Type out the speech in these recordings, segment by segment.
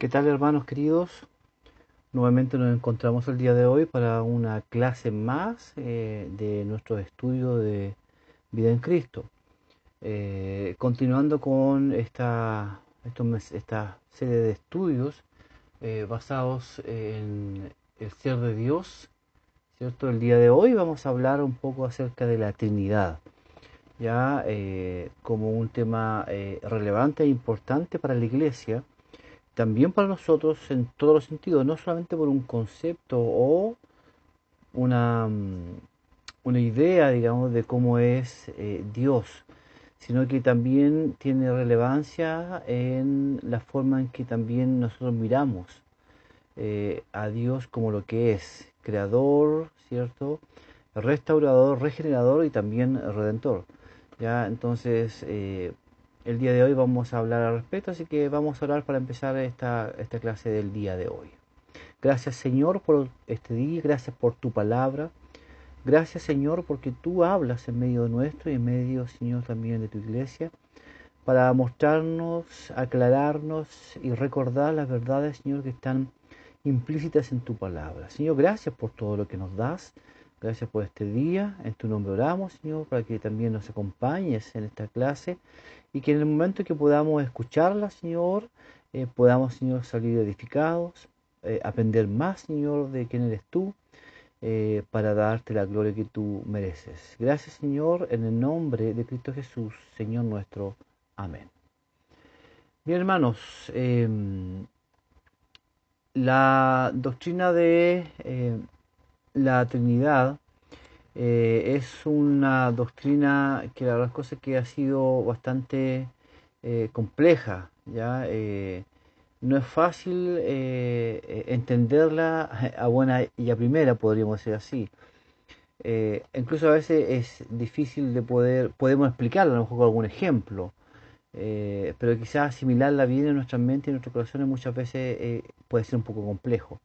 ¿Qué tal hermanos queridos? Nuevamente nos encontramos el día de hoy para una clase más eh, de nuestro estudio de vida en Cristo. Eh, continuando con esta, esta serie de estudios eh, basados en el ser de Dios, ¿cierto? El día de hoy vamos a hablar un poco acerca de la Trinidad, ya como un tema relevante e importante para la Iglesia también para nosotros en todos los sentidos, no solamente por un concepto o una, mm, una idea, digamos, de cómo es eh, Dios, sino que también tiene relevancia en la forma en que también nosotros miramos eh, a Dios como lo que es, creador, ¿cierto? Restaurador, regenerador y también redentor. ¿ya? Entonces, eh, el día de hoy vamos a hablar al respecto, así que vamos a orar para empezar esta, esta clase del día de hoy. Gracias Señor por este día, gracias por tu palabra. Gracias Señor porque tú hablas en medio de nuestro y en medio Señor también de tu iglesia para mostrarnos, aclararnos y recordar las verdades Señor que están implícitas en tu palabra. Señor, gracias por todo lo que nos das. Gracias por este día. En tu nombre oramos, Señor, para que también nos acompañes en esta clase y que en el momento que podamos escucharla, Señor, eh, podamos, Señor, salir edificados, eh, aprender más, Señor, de quién eres tú, eh, para darte la gloria que tú mereces. Gracias, Señor, en el nombre de Cristo Jesús, Señor nuestro. Amén. Bien, hermanos, em, la doctrina de la Trinidad eh, es una doctrina que la verdad es que ha sido bastante eh, compleja, ¿ya? Eh, no es fácil entenderla a buena y a primera, podríamos decir así. incluso a veces es difícil de poder, podemos explicarla a lo mejor con algún ejemplo, pero quizás asimilarla bien en nuestra mente y en nuestros corazones muchas veces puede ser un poco complejo.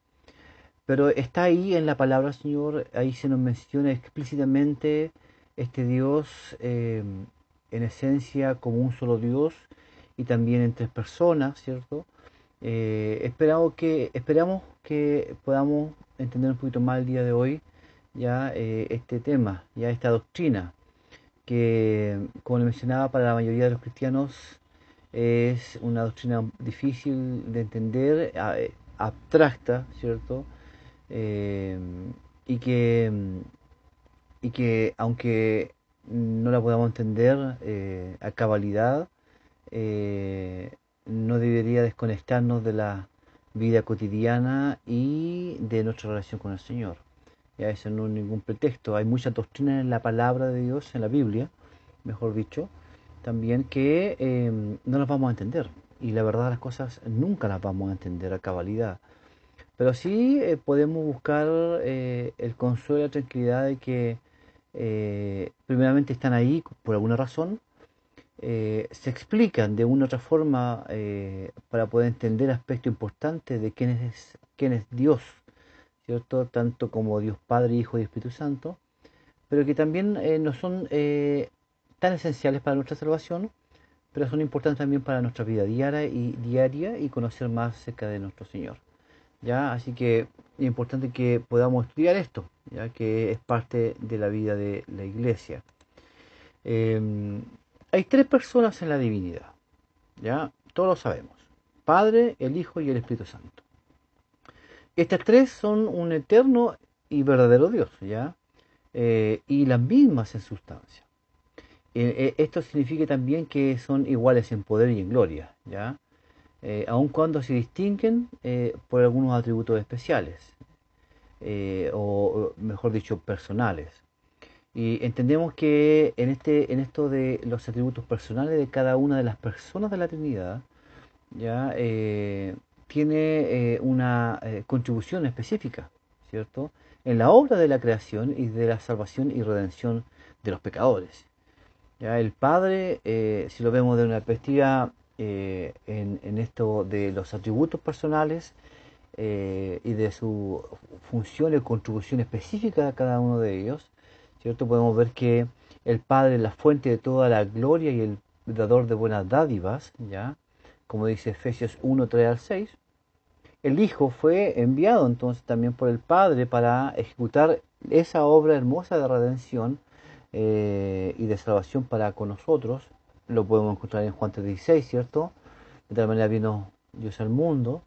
Pero está ahí en la palabra, Señor, ahí se nos menciona explícitamente este Dios em, en esencia como un solo Dios y también en tres personas, ¿cierto? Eh, esperamos, que, esperamos que podamos entender un poquito más el día de hoy ya eh, este tema, ya esta doctrina, que como le mencionaba para la mayoría de los cristianos es una doctrina difícil de entender, abstracta, ¿cierto? Eh, y, que, y que aunque no la podamos entender eh, a cabalidad, eh, no debería desconectarnos de la vida cotidiana y de nuestra relación con el Señor. Ya eso no es ningún pretexto. Hay mucha doctrina en la palabra de Dios, en la Biblia, mejor dicho, también que no las vamos a entender. Y la verdad las cosas nunca las vamos a entender a cabalidad. Pero sí eh, podemos buscar eh, el consuelo y la tranquilidad de que eh, primeramente están ahí por alguna razón, se explican de una u otra forma para poder entender aspectos importantes de quién es, quién es Dios, ¿cierto? Tanto como Dios Padre, Hijo y Espíritu Santo, pero que también no son tan esenciales para nuestra salvación, pero son importantes también para nuestra vida diaria y, diaria y conocer más acerca de nuestro Señor. ¿Ya? Así que es importante que podamos estudiar esto, ya que es parte de la vida de la iglesia. Em, hay tres personas en la divinidad, ¿ya? Todos lo sabemos. Padre, el Hijo y el Espíritu Santo. Estas tres son un eterno y verdadero Dios, ¿ya? Eh, y las mismas en sustancia. Eh, eh, esto significa también que son iguales en poder y en gloria, ¿ya? Eh, aun cuando se distinguen eh, por algunos atributos especiales, eh, o mejor dicho, personales. Y entendemos que en, este, en esto de los atributos personales de cada una de las personas de la Trinidad, ya eh, tiene una contribución específica, ¿cierto? En la obra de la creación y de la salvación y redención de los pecadores. Ya el Padre, si lo vemos de una perspectiva eh, en, esto de los atributos personales eh, y de su función y contribución específica a cada uno de ellos, ¿cierto? Podemos ver que el Padre es la fuente de toda la gloria y el dador de buenas dádivas, ¿ya? Como dice Efesios 1, 3 al 6, el Hijo fue enviado entonces también por el Padre para ejecutar esa obra hermosa de redención eh, y de salvación para con nosotros. Lo podemos encontrar en Juan 3.16, ¿cierto? De tal manera vino Dios al mundo.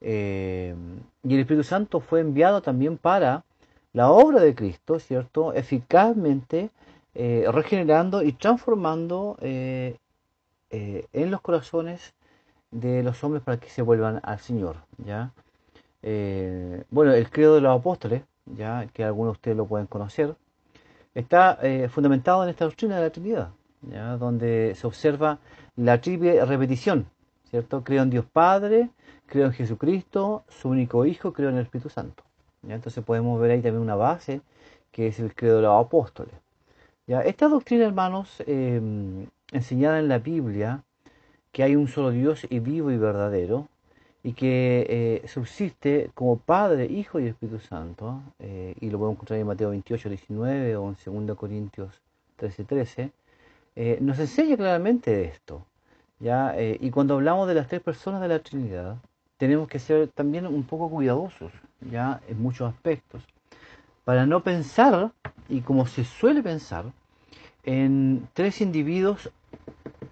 Eh, y el Espíritu Santo fue enviado también para la obra de Cristo, ¿cierto? Eficazmente eh, regenerando y transformando en los corazones de los hombres para que se vuelvan al Señor. ¿ya? Eh, bueno, el credo de los apóstoles, ya que algunos de ustedes lo pueden conocer, está eh, fundamentado en esta doctrina de la Trinidad, ¿ya? donde se observa la triple repetición, ¿cierto? Creo en Dios Padre, creo en Jesucristo, su único Hijo, creo en el Espíritu Santo. ¿ya? Entonces podemos ver ahí también una base que es el credo de los apóstoles. ¿ya? Esta doctrina, hermanos, eh, enseñada en la Biblia, que hay un solo Dios y vivo y verdadero, y que eh, subsiste como Padre, Hijo y Espíritu Santo, eh, y lo podemos encontrar en Mateo 28, 19 o en 2 Corintios 13, 13, eh, nos enseña claramente esto. ¿ya? y cuando hablamos de las tres personas de la Trinidad, tenemos que ser también un poco cuidadosos, ya en muchos aspectos, para no pensar, y como se suele pensar, en tres individuos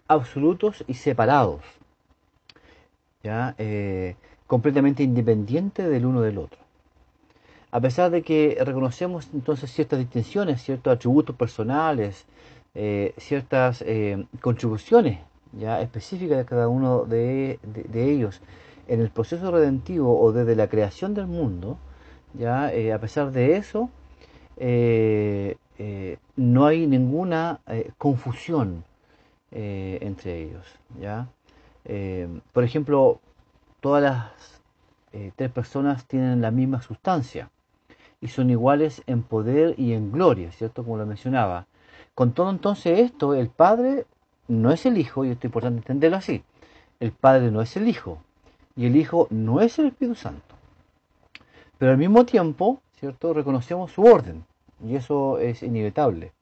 absolutos y separados, ¿ya? Eh, completamente independientes del uno del otro. A pesar de que reconocemos entonces ciertas distinciones, ciertos atributos personales, eh, ciertas eh, contribuciones ya específicas de cada uno de, ellos en el proceso redentivo o desde la creación del mundo, ya a pesar de eso, no hay ninguna confusión eh, entre ellos. ¿ya? Eh, por ejemplo, todas las eh, tres personas tienen la misma sustancia y son iguales en poder y en gloria, ¿cierto? Como lo mencionaba. Con todo entonces esto, el Padre no es el Hijo, y esto es importante entenderlo así. El Padre no es el Hijo y el Hijo no es el Espíritu Santo. Pero al mismo tiempo, ¿cierto? Reconocemos su orden y eso es inevitable.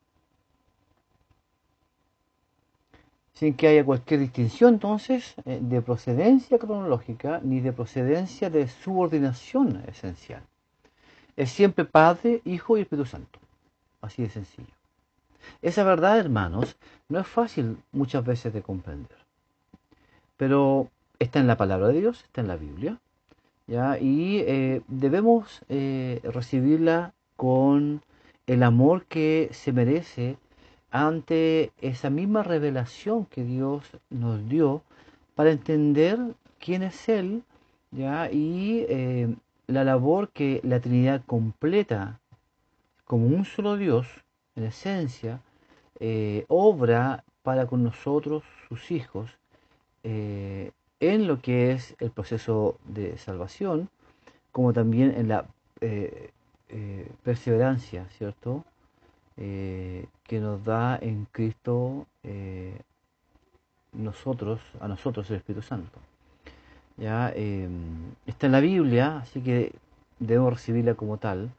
sin que haya cualquier distinción entonces eh, de procedencia cronológica ni de procedencia de subordinación esencial. Es siempre Padre, Hijo y Espíritu Santo. Así de sencillo. Esa verdad, hermanos, no es fácil muchas veces de comprender. Pero está en la palabra de Dios, está en la Biblia, ¿ya? y eh, debemos eh, recibirla con el amor que se merece ante esa misma revelación que Dios nos dio para entender quién es Él ¿ya? y eh, la labor que la Trinidad completa como un solo Dios, en esencia, eh, obra para con nosotros, sus hijos, eh, en lo que es el proceso de salvación, como también en la perseverancia, ¿cierto? Eh, que nos da en Cristo eh, nosotros, a nosotros el Espíritu Santo. ¿Ya? Está en la Biblia, así que debemos recibirla como tal,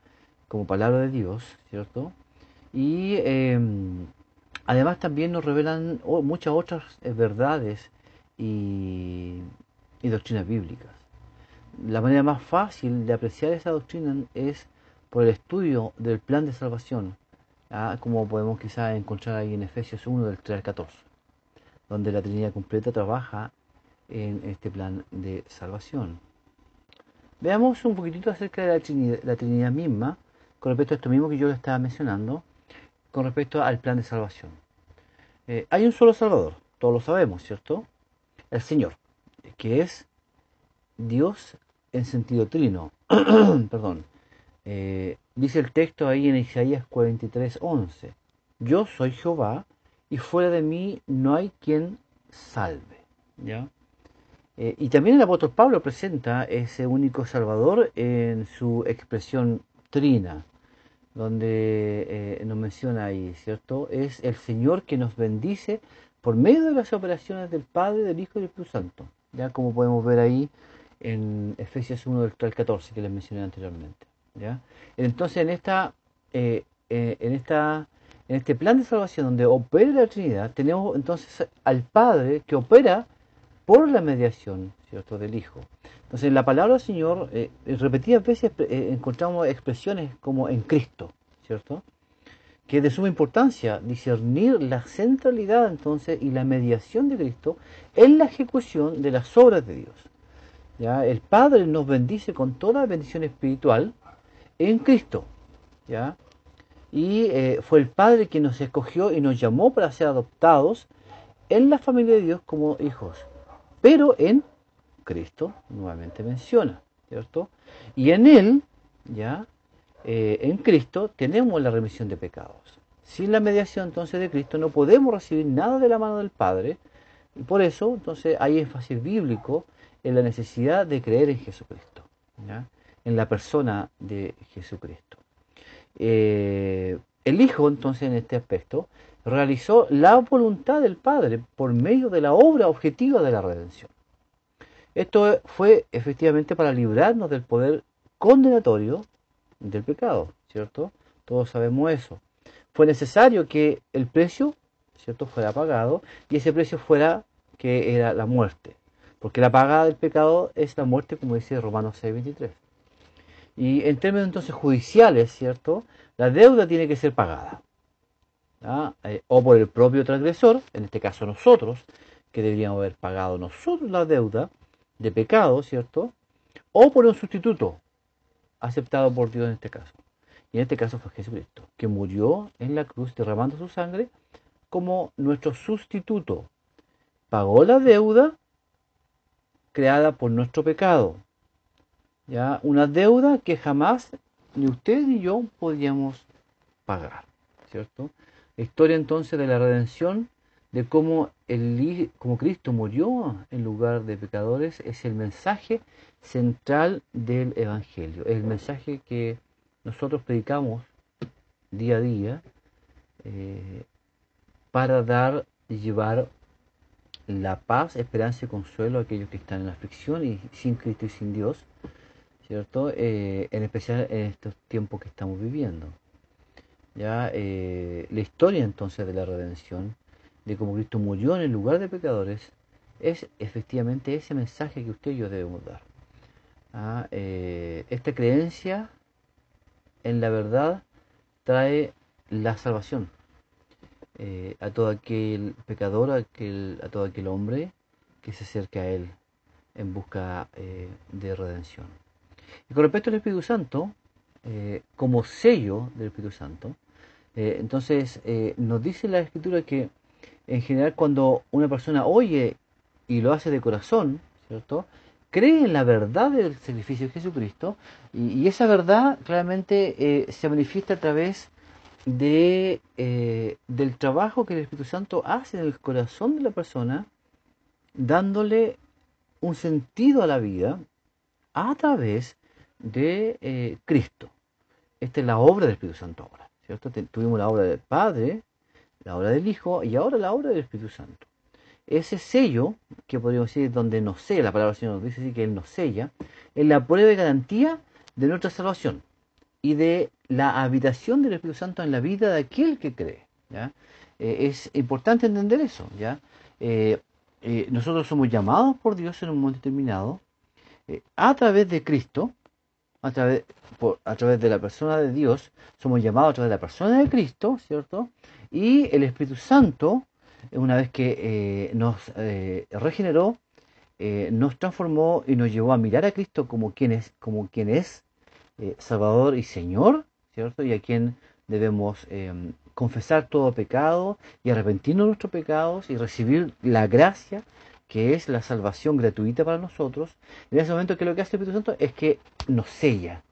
como palabra de Dios, ¿cierto? Y em, además también nos revelan muchas otras eh, verdades y, y doctrinas bíblicas. La manera más fácil de apreciar esa doctrina es por el estudio del plan de salvación como podemos quizás encontrar ahí en Efesios 1 del 3 al 14, donde la Trinidad completa trabaja en este plan de salvación. Veamos un poquitito acerca de la Trinidad, misma, con respecto a esto mismo que yo le estaba mencionando, con respecto al plan de salvación. Eh, hay un solo Salvador, todos lo sabemos, ¿cierto? El Señor, que es Dios en sentido trino, perdón, eh, dice el texto ahí en Isaías 43, 11. Yo soy Jehová y fuera de mí no hay quien salve. ¿Ya? Eh, y también el apóstol Pablo presenta ese único Salvador en su expresión trina, donde eh, nos menciona ahí, ¿cierto? Es el Señor que nos bendice por medio de las operaciones del Padre, del Hijo y del Espíritu Santo, ya como podemos ver ahí en Efesios 1 del 14 que les mencioné anteriormente. Entonces en esta, eh, eh, en esta, en este plan de salvación donde opera la Trinidad, tenemos entonces al Padre que opera por la mediación ¿cierto? del Hijo. Entonces, en la palabra del Señor, eh, repetidas veces eh, encontramos expresiones como en Cristo, ¿cierto? Que es de suma importancia discernir la centralidad entonces y la mediación de Cristo en la ejecución de las obras de Dios. ¿ya? El Padre nos bendice con toda bendición espiritual en Cristo. ¿ya? Y eh, fue el Padre quien nos escogió y nos llamó para ser adoptados en la familia de Dios como hijos. Pero en Cristo nuevamente menciona, ¿cierto? Y en Él, ya, eh, en Cristo tenemos la remisión de pecados. Sin la mediación entonces de Cristo no podemos recibir nada de la mano del Padre. Y por eso entonces hay énfasis bíblico en la necesidad de creer en Jesucristo, en la persona de Jesucristo. Eh, el Hijo entonces en este aspecto realizó la voluntad del Padre por medio de la obra objetiva de la redención. Esto fue efectivamente para librarnos del poder condenatorio del pecado, ¿cierto? Todos sabemos eso. Fue necesario que el precio, ¿cierto?, fuera pagado y ese precio fuera que era la muerte. Porque la paga del pecado es la muerte, como dice Romanos 6:23. Y en términos entonces judiciales, ¿cierto? La deuda tiene que ser pagada. Eh, o por el propio transgresor, en este caso nosotros, que deberíamos haber pagado nosotros la deuda de pecado, ¿cierto? O por un sustituto, aceptado por Dios en este caso. Y en este caso fue Jesucristo, que murió en la cruz derramando su sangre como nuestro sustituto. Pagó la deuda creada por nuestro pecado. ¿ya? Una deuda que jamás ni usted ni yo podíamos pagar. ¿cierto? La historia entonces de la redención, de cómo, el, como Cristo murió en lugar de pecadores, es el mensaje central del Evangelio. El mensaje que nosotros predicamos día a día eh, para dar y llevar la paz, esperanza y consuelo a aquellos que están en la aflicción y sin Cristo y sin Dios, ¿cierto? Eh, en especial en estos tiempos que estamos viviendo. Ya eh, la historia entonces de la redención, de cómo Cristo murió en el lugar de pecadores, es efectivamente ese mensaje que usted y yo debemos dar. Ah, eh, esta creencia en la verdad trae la salvación eh, a todo aquel pecador, a, aquel, a todo aquel hombre que se acerca a Él en busca de redención. Y con respecto al Espíritu Santo, como sello del Espíritu Santo, eh, entonces, eh, nos dice la escritura que en general cuando una persona oye y lo hace de corazón, ¿cierto? Cree en la verdad del sacrificio de Jesucristo y, esa verdad claramente eh, se manifiesta a través de, del trabajo que el Espíritu Santo hace en el corazón de la persona, dándole un sentido a la vida a través de Cristo. Esta es la obra del Espíritu Santo ahora. Tuvimos la obra del Padre, la obra del Hijo y ahora la obra del Espíritu Santo. Ese sello, que podríamos decir donde nos sella, la palabra del Señor nos dice que Él nos sella, es la prueba de garantía de nuestra salvación y de la habitación del Espíritu Santo en la vida de aquel que cree. ¿ya? Eh, es importante entender eso. ¿ya? Eh, eh, nosotros somos llamados por Dios en un momento determinado a través de Cristo a través, a través de la persona de Dios, somos llamados a través de la persona de Cristo, ¿cierto? Y el Espíritu Santo, una vez que eh, nos eh, regeneró, eh, nos transformó y nos llevó a mirar a Cristo como quien es, como quien es Salvador y Señor, ¿cierto? Y a quien debemos confesar todo pecado y arrepentirnos de nuestros pecados y recibir la gracia que es la salvación gratuita para nosotros, en ese momento que lo que hace el Espíritu Santo es que nos sella.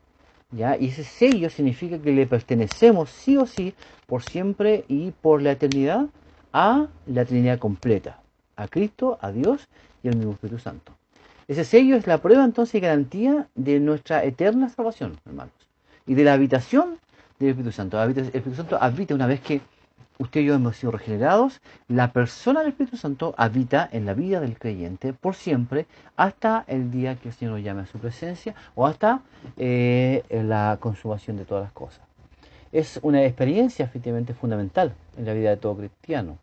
¿Ya? Y ese sello significa que le pertenecemos sí o sí, por siempre y por la eternidad, a la Trinidad completa, a Cristo, a Dios y al mismo Espíritu Santo. Ese sello es la prueba entonces y garantía de nuestra eterna salvación, hermanos, y de la habitación del Espíritu Santo. El Espíritu Santo habita una vez que usted y yo hemos sido regenerados, la persona del Espíritu Santo habita en la vida del creyente por siempre hasta el día que el Señor llame a su presencia o hasta eh, la consumación de todas las cosas. Es una experiencia efectivamente fundamental en la vida de todo cristiano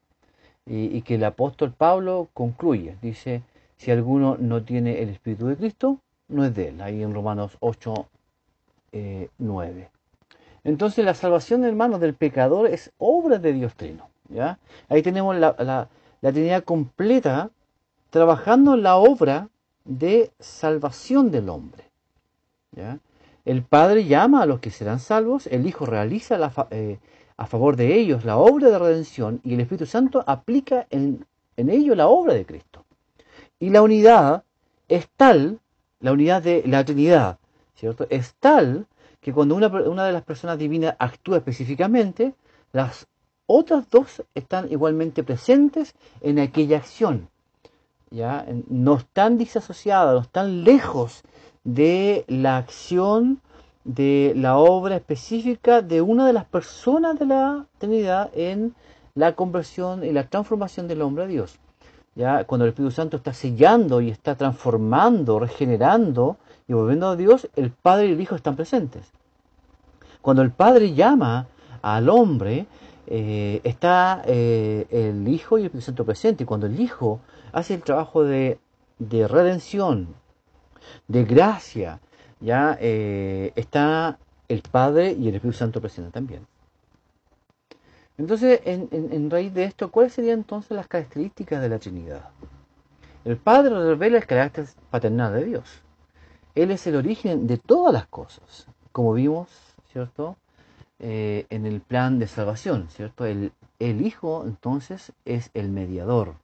y, que el apóstol Pablo concluye. Dice, Si alguno no tiene el Espíritu de Cristo, no es de él. Ahí en Romanos 8, 9. Entonces la salvación, hermanos, del pecador es obra de Dios Trino. ¿ya? Ahí tenemos la, la, la Trinidad completa trabajando en la obra de salvación del hombre. ¿ya? El Padre llama a los que serán salvos, el Hijo realiza eh, a favor de ellos la obra de redención y el Espíritu Santo aplica en, en la obra de Cristo. Y la unidad es tal, la unidad de la Trinidad, ¿cierto? Es tal que cuando una, una de las personas divinas actúa específicamente, las otras dos están igualmente presentes en aquella acción. ¿ya? No están disasociadas, no están lejos de la acción de la obra específica de una de las personas de la Trinidad en la conversión y la transformación del hombre a Dios. ¿Ya? Cuando el Espíritu Santo está sellando y está transformando, regenerando y volviendo a Dios, el Padre y el Hijo están presentes. Cuando el Padre llama al hombre, eh, está eh, el Hijo y el Espíritu Santo presente. Y cuando el Hijo hace el trabajo de, de redención, de gracia, ya eh, está el Padre y el Espíritu Santo presente también. Entonces, en, raíz de esto, ¿cuáles serían entonces las características de la Trinidad? El Padre revela el carácter paternal de Dios. Él es el origen de todas las cosas, como vimos, ¿cierto? Eh, en el plan de salvación, ¿cierto? El, Hijo, entonces, es el mediador.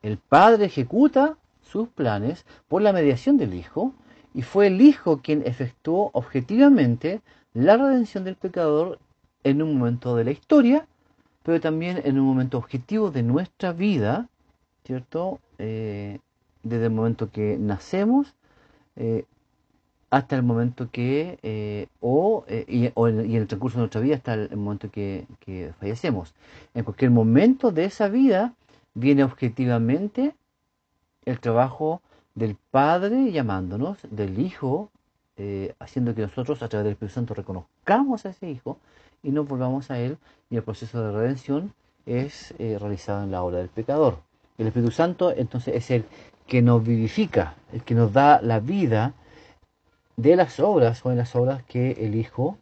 El Padre ejecuta sus planes por la mediación del Hijo y fue el Hijo quien efectuó objetivamente la redención del pecador en un momento de la historia, pero también en un momento objetivo de nuestra vida, ¿cierto? Eh, desde el momento que nacemos eh, hasta el momento que, eh, o, y, en, el transcurso de nuestra vida hasta el momento que, que fallecemos. En cualquier momento de esa vida viene objetivamente el trabajo del Padre llamándonos, del Hijo, eh, haciendo que nosotros a través del Espíritu Santo reconozcamos a ese Hijo y nos volvamos a Él y el proceso de redención es eh, realizado en la obra del pecador. El Espíritu Santo entonces es el que nos vivifica, el que nos da la vida de las obras o en las obras que el Hijo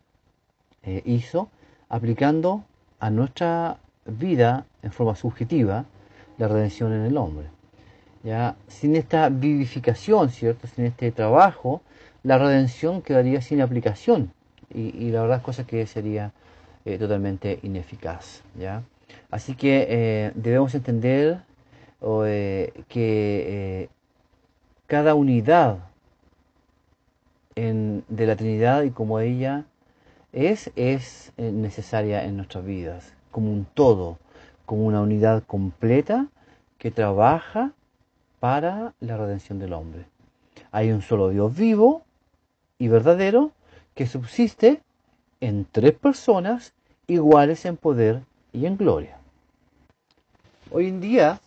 eh, hizo, aplicando a nuestra vida en forma subjetiva la redención en el hombre. ¿ya? Sin esta vivificación, ¿cierto? Sin este trabajo, la redención quedaría sin aplicación y, la verdad es cosa que sería eh, totalmente ineficaz, ¿ya? Así que eh, debemos entender que cada unidad de la Trinidad y como ella es, es necesaria en nuestras vidas, como un todo, como una unidad completa que trabaja para la redención del hombre. Hay un solo Dios vivo y verdadero que subsiste en tres personas iguales en poder y en gloria. Hoy en día,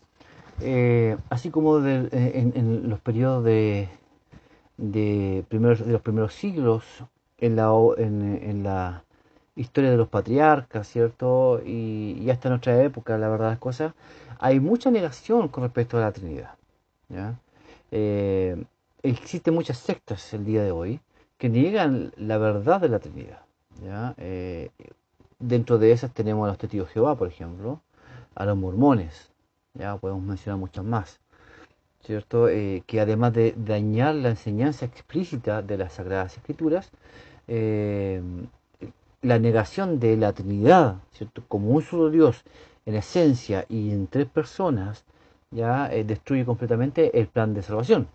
eh, así como eh, en, los periodos de, de, primeros, de los primeros siglos, en la, en, la historia de los patriarcas, ¿cierto? Y, y hasta nuestra época, la verdad las cosas, hay mucha negación con respecto a la Trinidad. Eh, existen muchas sectas el día de hoy que niegan la verdad de la Trinidad. Eh, dentro de esas tenemos a los testigos de Jehová, por ejemplo, a los mormones, ya podemos mencionar muchas más, ¿cierto? Eh, que además de dañar la enseñanza explícita de las Sagradas Escrituras, la negación de la Trinidad, ¿cierto? Como un solo Dios en esencia y en tres personas, ya eh, destruye completamente el plan de salvación.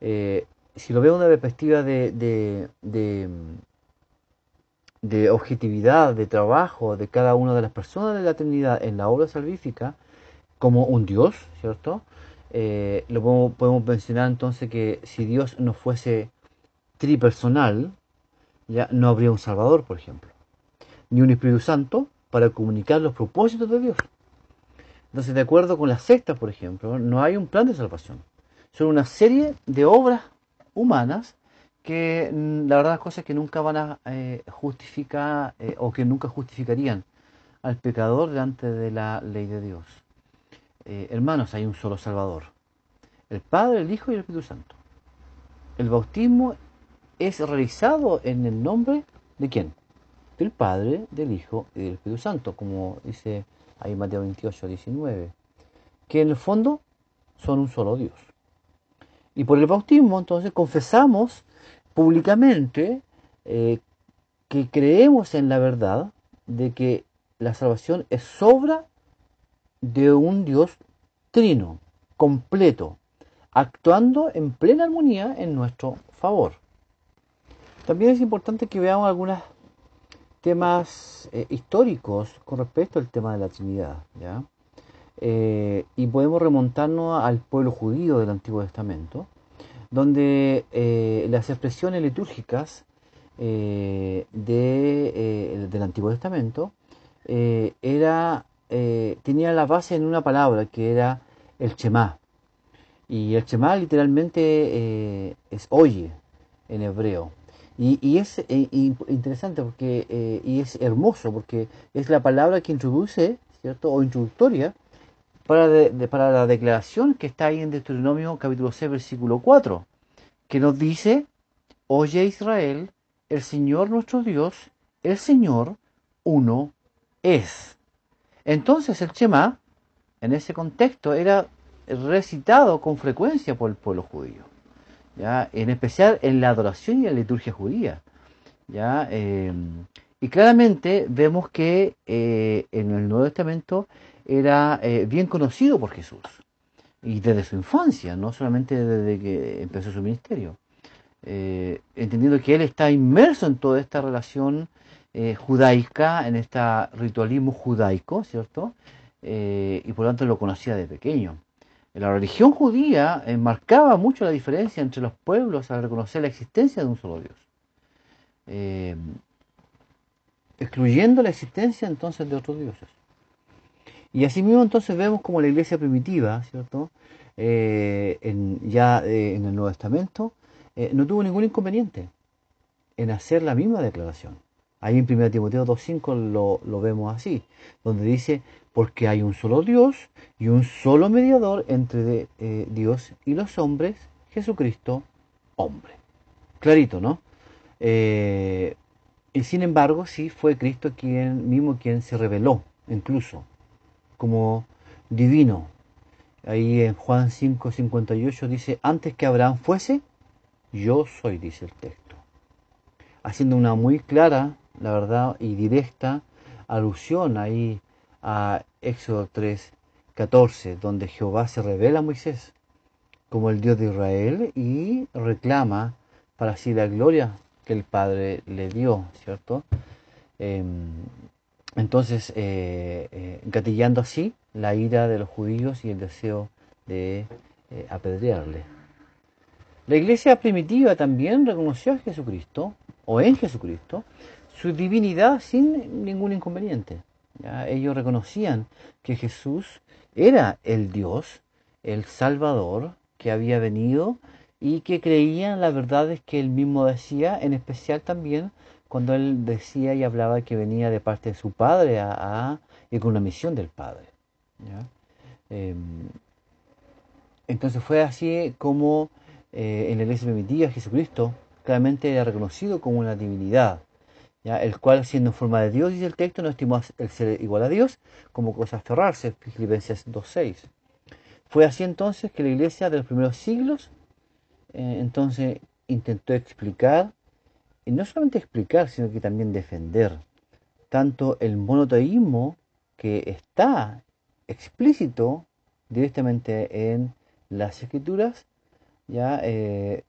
Eh, si lo veo una perspectiva de, de, de, objetividad, de trabajo de cada una de las personas de la Trinidad en la obra salvífica, como un Dios, ¿cierto? Eh, lo podemos, mencionar entonces que si Dios no fuese tripersonal, ya no habría un Salvador, por ejemplo, ni un Espíritu Santo para comunicar los propósitos de Dios. Entonces, de acuerdo con la secta, por ejemplo, no hay un plan de salvación. Son una serie de obras humanas que mm, la verdad es cosas que nunca van a eh, justificar eh, o que nunca justificarían al pecador delante de la ley de Dios. Eh, hermanos, hay un solo Salvador. el Padre, el Hijo y el Espíritu Santo. El bautismo es realizado en el nombre de quién? Del Padre, del Hijo y del Espíritu Santo, como dice ahí Mateo 28, 19, que en el fondo son un solo Dios. Y por el bautismo entonces confesamos públicamente eh, que creemos en la verdad de que la salvación es obra de un Dios trino, completo, actuando en plena armonía en nuestro favor. También es importante que veamos algunos temas eh, históricos con respecto al tema de la Trinidad. Eh, y podemos remontarnos al pueblo judío del Antiguo Testamento, donde eh, las expresiones litúrgicas de, del Antiguo Testamento era, tenía la base en una palabra que era el Shema. Y el Shema literalmente eh, es oye en hebreo. Y, es eh, interesante porque, eh, y es hermoso porque es la palabra que introduce, ¿cierto? O introductoria para, para la declaración que está ahí en Deuteronomio capítulo 6, versículo 4, que nos dice, oye Israel, el Señor nuestro Dios, el Señor uno es. Entonces el Shema, en ese contexto, era recitado con frecuencia por el pueblo judío, ¿ya? en especial en la adoración y en la liturgia judía. ¿ya? Em, y claramente vemos que eh, en el Nuevo Testamento era eh, bien conocido por Jesús, y desde su infancia, no solamente desde que empezó su ministerio. Eh, entendiendo que él está inmerso en toda esta relación judaica, en este ritualismo judaico, ¿cierto? y por lo tanto lo conocía de pequeño. La religión judía eh, marcaba mucho la diferencia entre los pueblos al reconocer la existencia de un solo Dios. Eh, excluyendo la existencia entonces de otros dioses. Y asimismo entonces vemos como la iglesia primitiva, ¿cierto? Eh, ya en el Nuevo Testamento, no tuvo ningún inconveniente en hacer la misma declaración. Ahí en 1 Timoteo 2.5 lo, lo vemos así, donde dice, porque hay un solo Dios y un solo mediador entre eh, Dios y los hombres, Jesucristo, hombre. Clarito, ¿no? Eh, y sin embargo, sí fue Cristo quien mismo quien se reveló, incluso, como divino. Ahí en Juan 5:58 dice, antes que Abraham fuese, yo soy, dice el texto. Haciendo una muy clara, la verdad, y directa alusión ahí a Éxodo 3, 14, donde Jehová se revela a Moisés como el Dios de Israel y reclama para sí la gloria que el Padre le dio, ¿cierto? Em, entonces, eh, eh, gatillando así la ira de los judíos y el deseo de eh, apedrearle. La iglesia primitiva también reconoció a Jesucristo, o en Jesucristo, su divinidad sin ningún inconveniente. Ellos reconocían que Jesús era el Dios, el Salvador que había venido y que creían las verdades que él mismo decía, en especial también cuando él decía y hablaba que venía de parte de su Padre a, y con una misión del Padre. Em, entonces fue así como eh, en la iglesia primitiva Jesucristo claramente era reconocido como una divinidad el cual siendo en forma de Dios, dice el texto, no estimó el ser igual a Dios como cosa aferrarse, Filipenses 2.6. Fue así entonces que la iglesia de los primeros siglos eh, entonces intentó explicar, y no solamente explicar, sino que también defender, tanto el monoteísmo que está explícito directamente en las escrituras, ya eh,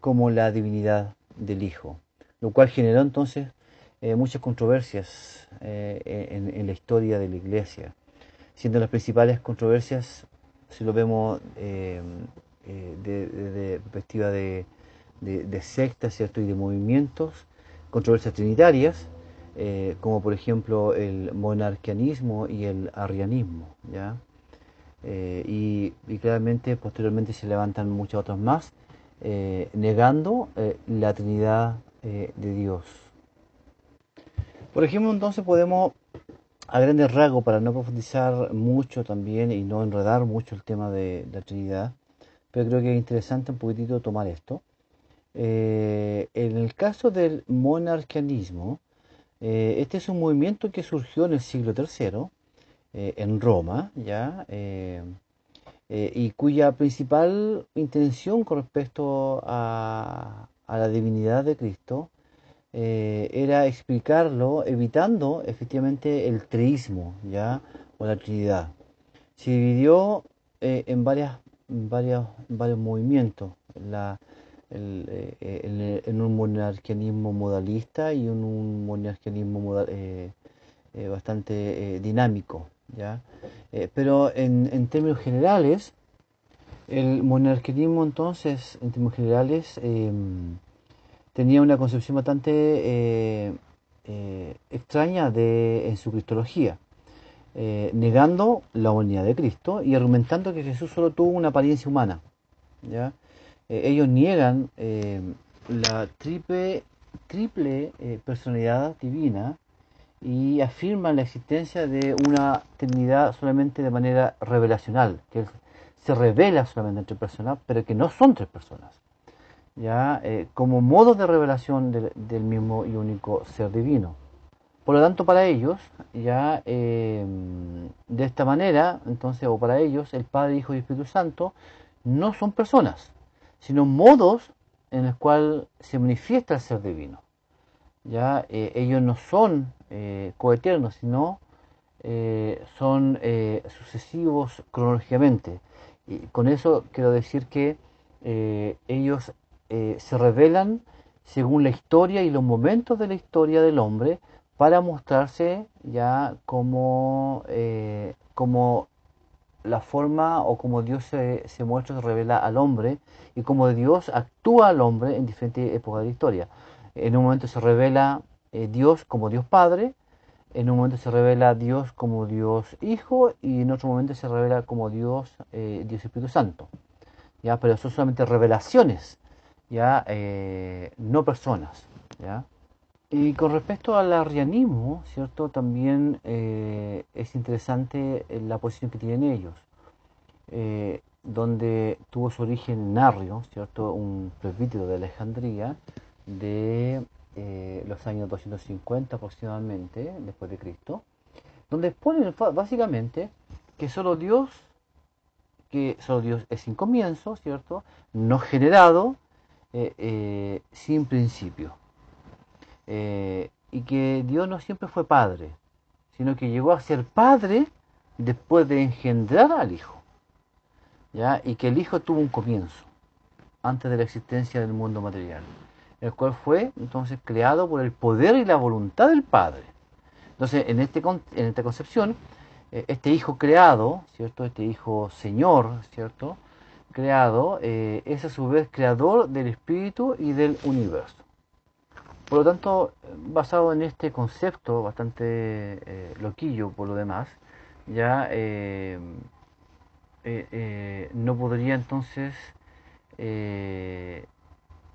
como la divinidad del Hijo, lo cual generó entonces eh, muchas controversias eh, en, la historia de la iglesia, siendo las principales controversias, si lo vemos eh, perspectiva de, de, sectas ¿cierto? y de movimientos, controversias trinitarias, como por ejemplo el monarquianismo y el arrianismo. ¿ya? y, y, claramente posteriormente se levantan muchas otras más, negando la Trinidad de Dios. Por ejemplo, entonces podemos, a grandes rasgos, para no profundizar mucho también y no enredar mucho el tema de la Trinidad, pero creo que es interesante un poquitito tomar esto. Eh, en el caso del monarquianismo, eh, este es un movimiento que surgió en el siglo III eh, en Roma, ¿ya? y cuya principal intención con respecto a, a la divinidad de Cristo era explicarlo evitando efectivamente el teísmo, ¿ya? o la Trinidad. Se dividió en varias, varios, movimientos. La, eh, en un monarquianismo modalista y en un monarquianismo eh, eh, bastante dinámico. ¿ya? pero en, términos generales, el monarquianismo entonces, en términos generales, em, tenía una concepción bastante extraña de, en su cristología. negando la unidad de Cristo y argumentando que Jesús solo tuvo una apariencia humana. ¿ya? Eh, ellos niegan eh, la triple, triple eh, personalidad divina y afirman la existencia de una Trinidad solamente de manera revelacional, que se revela solamente entre personas, pero que no son tres personas, ya como modo de revelación del, mismo y único ser divino. Por lo tanto, para ellos, ya de esta manera, entonces, o para ellos, el Padre, Hijo y Espíritu Santo no son personas, sino modos en los cuales se manifiesta el ser divino. ¿ya? Eh, ellos no son eh, coeternos, sino eh, son sucesivos cronológicamente. Y con eso quiero decir que ellos se revelan según la historia y los momentos de la historia del hombre para mostrarse ya como, como la forma o como Dios se, se, muestra, se revela al hombre y como Dios actúa al hombre en diferentes épocas de la historia. En un momento se revela eh, Dios como Dios Padre, en un momento se revela Dios como Dios Hijo y en otro momento se revela como Dios, eh, Dios Espíritu Santo. ¿ya? Pero son solamente revelaciones, ¿ya? Eh, no personas. ¿ya? Y con respecto al arrianismo, ¿cierto? También eh, es interesante eh, la posición que tienen ellos, donde tuvo su origen en Arrio, ¿cierto? Un presbítero de Alejandría de los años 250 aproximadamente, después de Cristo, donde exponen básicamente que solo Dios, que solo Dios es sin comienzo, ¿cierto? No generado, sin principio. Eh, y que Dios no siempre fue padre, sino que llegó a ser padre después de engendrar al Hijo. ¿ya? Y que el Hijo tuvo un comienzo, antes de la existencia del mundo material, el cual fue entonces creado por el poder y la voluntad del Padre. Entonces, en, este, en esta concepción, eh, este Hijo creado, ¿cierto? Este Hijo Señor, ¿cierto? Creado, eh, es a su vez creador del Espíritu y del universo. Por lo tanto, basado en este concepto bastante eh, loquillo por lo demás, ya eh, no podría entonces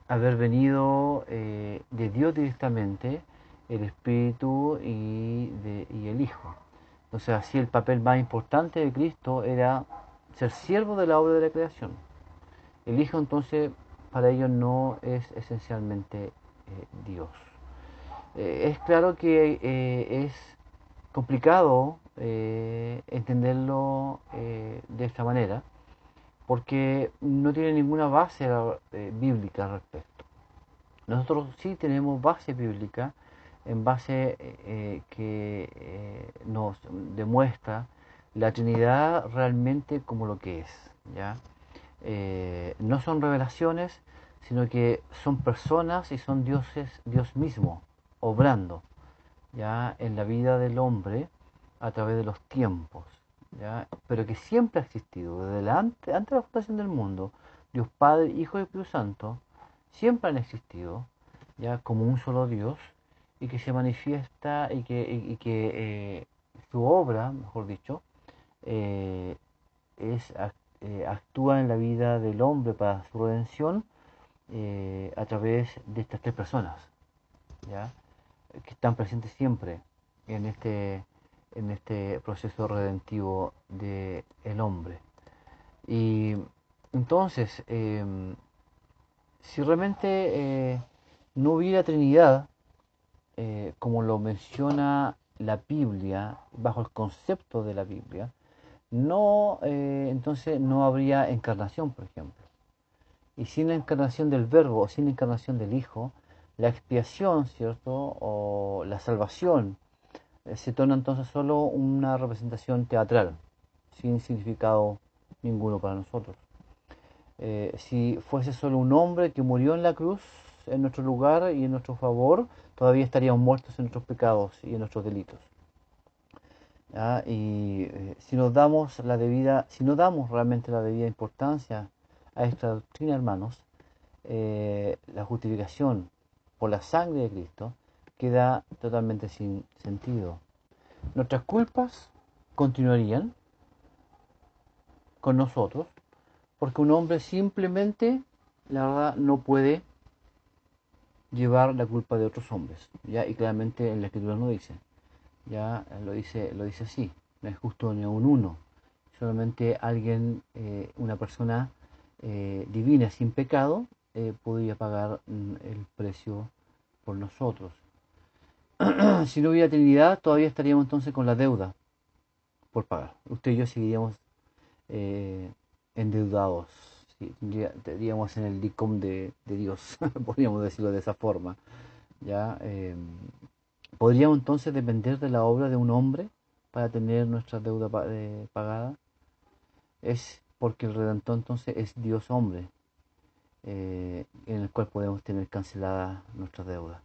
haber venido de Dios directamente el Espíritu y, y el Hijo. Entonces así el papel más importante de Cristo era ser siervo de la obra de la creación. El Hijo entonces para ellos no es esencialmente eh, Dios. Eh, es claro que eh, es complicado entenderlo de esta manera, porque no tiene ninguna base bíblica al respecto. Nosotros sí tenemos base bíblica en base que nos demuestra la Trinidad realmente como lo que es. ¿ya? no son revelaciones, sino que son personas y son dioses, Dios mismo, obrando ya en la vida del hombre a través de los tiempos, ¿ya? pero que siempre ha existido, desde antes, antes de la fundación del mundo, Dios Padre, Hijo y Espíritu Santo, siempre han existido, ya como un solo Dios, y que se manifiesta y que, que eh, su obra, mejor dicho, eh, es, eh, actúa en la vida del hombre para su redención eh, a través de estas tres personas, ¿ya? que están presentes siempre en este, en este proceso redentivo del el hombre. Y entonces, em, si realmente no hubiera Trinidad, como lo menciona la Biblia, bajo el concepto de la Biblia, no, entonces no habría encarnación, por ejemplo. Y sin la encarnación del Verbo, o sin la encarnación del Hijo, la expiación, ¿cierto? O la salvación eh, se torna entonces solo una representación teatral, sin significado ninguno para nosotros. Eh, si fuese solo un hombre que murió en la cruz en nuestro lugar y en nuestro favor, todavía estaríamos muertos en nuestros pecados y en nuestros delitos. Y eh, si nos damos la debida, si no damos realmente la debida importancia a esta doctrina, hermanos, la justificación por la sangre de Cristo, queda totalmente sin sentido. Nuestras culpas continuarían con nosotros, porque un hombre simplemente, la verdad, no puede llevar la culpa de otros hombres, ya y claramente en la escritura no dice, ya lo dice, lo dice así, no es justo ni un uno, solamente alguien, eh, una persona eh, divina sin pecado, eh, podría pagar mm, el precio por nosotros. si no hubiera Trinidad, todavía estaríamos entonces con la deuda por pagar. Usted y yo seguiríamos eh, endeudados, estaríamos en el DICOM de, Dios, podríamos decirlo de esa forma. ¿ya? ¿Podríamos entonces depender de la obra de un hombre para tener nuestra deuda eh, pagada? Es porque el Redentor entonces es Dios hombre eh, en el cual podemos tener cancelada nuestra deuda.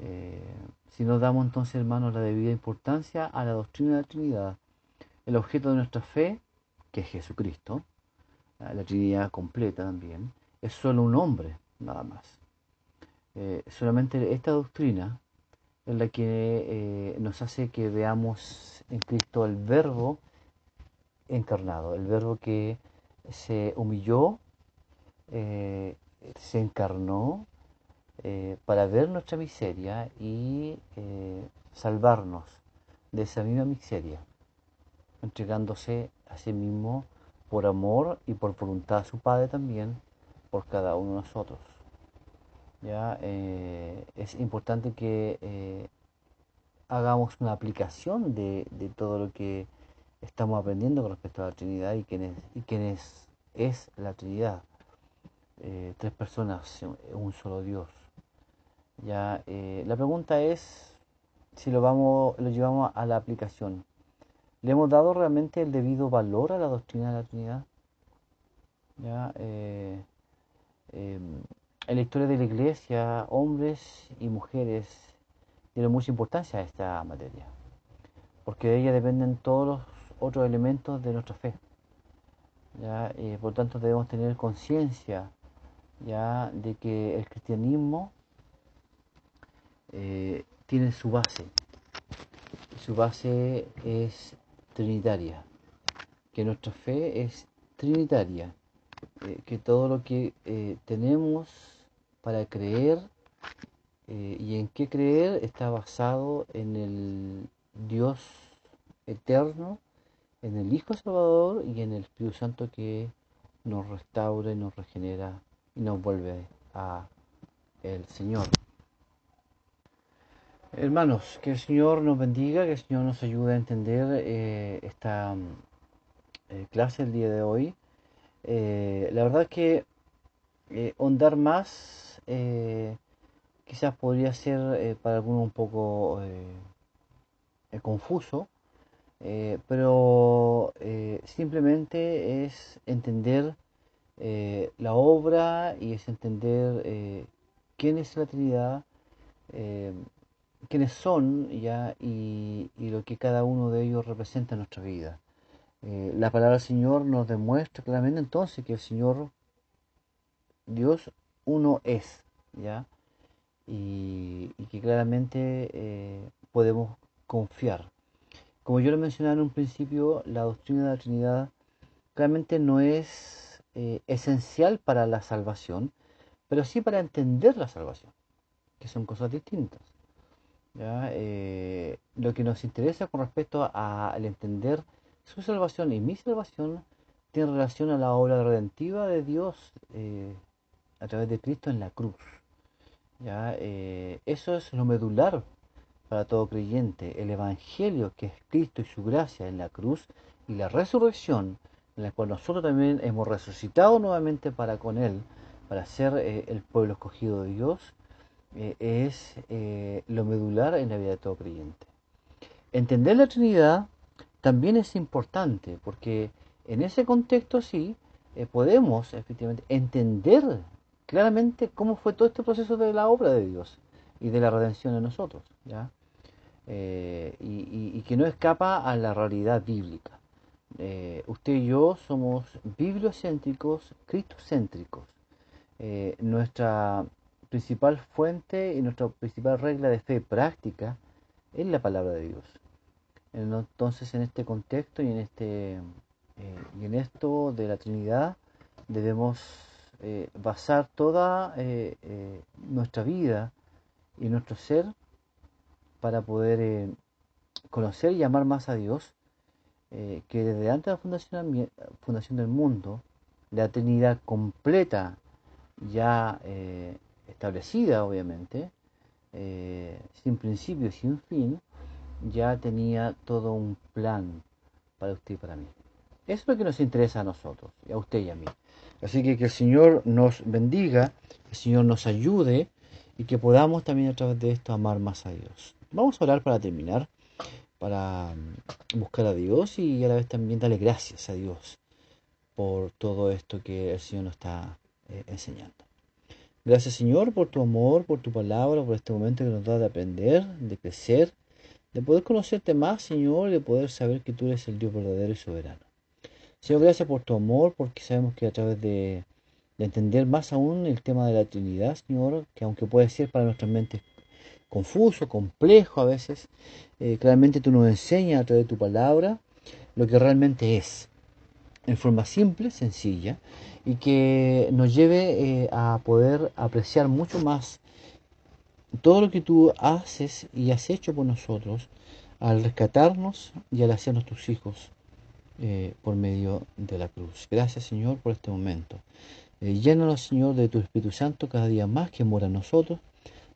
Eh, si nos damos entonces, hermanos, la debida importancia a la doctrina de la Trinidad, el objeto de nuestra fe, que es Jesucristo, la Trinidad completa también, es solo un hombre, nada más. Solamente esta doctrina es la que nos hace que veamos en Cristo el verbo encarnado, el verbo que se humilló eh, se encarnó eh, para ver nuestra miseria y eh, salvarnos de esa misma miseria, entregándose a sí mismo por amor y por voluntad a su Padre también, por cada uno de nosotros. ¿Ya? es importante que hagamos una aplicación de, todo lo que estamos aprendiendo con respecto a la Trinidad y quién es, y quién es, es la Trinidad. Eh, tres personas, un solo Dios. Ya, eh, la pregunta es si lo, vamos, lo llevamos a la aplicación. ¿Le hemos dado realmente el debido valor a la doctrina de la Trinidad? ¿Ya? Eh, em, en la historia de la Iglesia, hombres y mujeres dieron mucha importancia a esta materia, porque de ella dependen todos los otros elementos de nuestra fe. ¿ya? por tanto, debemos tener conciencia ya de que el cristianismo eh, tiene su base. Su base es trinitaria, que nuestra fe es trinitaria, eh, que todo lo que eh, tenemos para creer y en qué creer está basado en el Dios eterno, en el Hijo Salvador y en el Espíritu Santo que nos restaura y nos regenera y nos vuelve a el Señor. Hermanos, que el Señor nos bendiga, que el Señor nos ayude a entender eh, esta eh, clase el día de hoy. Eh, la verdad que hondar más quizás podría ser para algunos un poco confuso, pero simplemente es entender eh, la obra y es entender eh, quién es la Trinidad, eh, quiénes son ya y, lo que cada uno de ellos representa en nuestra vida. la palabra del Señor nos demuestra claramente entonces que el Señor, Dios, uno es, ¿ya? Y, que claramente podemos confiar. Como yo lo mencionaba en un principio, la doctrina de la Trinidad claramente no es eh, esencial para la salvación, pero sí para entender la salvación, que son cosas distintas. Eh, lo que nos interesa con respecto al entender su salvación y mi salvación tiene relación a la obra redentiva de Dios eh, a través de Cristo en la cruz. ¿ya? Eh, eso es lo medular para todo creyente, el Evangelio que es Cristo y su gracia en la cruz y la resurrección, en la cual nosotros también hemos resucitado nuevamente para con Él, para ser eh, el pueblo escogido de Dios, es lo medular en la vida de todo creyente. Entender la Trinidad también es importante porque en ese contexto sí eh, podemos efectivamente entender claramente cómo fue todo este proceso de la obra de Dios y de la redención en nosotros, ¿ya? Eh, y, que no escapa a la realidad bíblica. Eh, usted y yo somos bibliocéntricos, cristocéntricos. nuestra principal fuente y nuestra principal regla de fe práctica es la palabra de Dios. Entonces, en este contexto y en este eh, y en esto de la Trinidad debemos eh, basar toda eh, nuestra vida y nuestro ser para poder conocer y amar más a Dios, que desde antes de la fundación, fundación del mundo, la Trinidad completa, ya establecida obviamente, sin principio y sin fin, ya tenía todo un plan para usted y para mí. Eso es lo que nos interesa a nosotros, a usted y a mí. Así que que el Señor nos bendiga, que el Señor nos ayude y que podamos también a través de esto amar más a Dios. Vamos a orar para terminar, para mm, buscar a Dios y a la vez también darle gracias a Dios por todo esto que el Señor nos está eh, enseñando. Gracias Señor por tu amor, por tu palabra, por este momento que nos da de aprender, de crecer, de poder conocerte más Señor de poder saber que tú eres el Dios verdadero y soberano. Señor, gracias por tu amor, porque sabemos que a través de, entender más aún el tema de la Trinidad, Señor, que aunque puede ser para nuestras mentes confuso, complejo a veces, eh, claramente tú nos enseñas a través de tu palabra lo que realmente es, en forma simple, sencilla, y que nos lleve eh, a poder apreciar mucho más todo lo que tú haces y has hecho por nosotros al rescatarnos y al hacernos tus hijos eh, por medio de la cruz. Gracias Señor por este momento. Eh, Señor de tu Espíritu Santo cada día más que mora en nosotros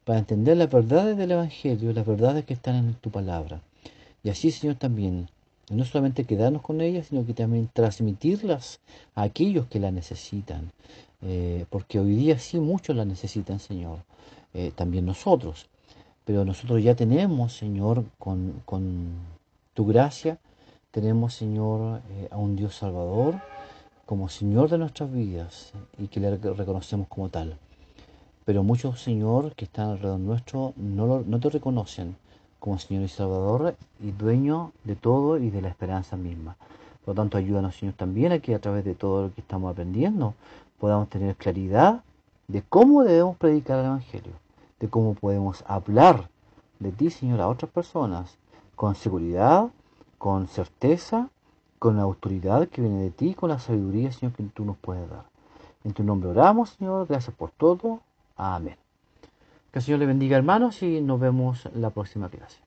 para entender las verdades del Evangelio, las verdades que están en tu palabra. Y así Señor también, no solamente quedarnos con ellas, sino que también transmitirlas a aquellos que las necesitan. Eh, porque hoy día sí muchos las necesitan Señor, también nosotros. Pero nosotros ya tenemos Señor con, con tu gracia, tenemos, Señor, eh, a un Dios Salvador como Señor de nuestras vidas y que le reconocemos como tal. Pero muchos, Señor, que están alrededor nuestro, no, no te reconocen como Señor y Salvador y dueño de todo y de la esperanza misma. Por lo tanto, ayúdanos, Señor, también a que a través de todo lo que estamos aprendiendo podamos tener claridad de cómo debemos predicar el Evangelio, de cómo podemos hablar de ti, Señor, a otras personas con seguridad, con certeza, con la autoridad que viene de ti, con la sabiduría, Señor, que tú nos puedes dar. En tu nombre oramos, Señor, gracias por todo. Amén. Que el Señor le bendiga, hermanos, y nos vemos la próxima clase.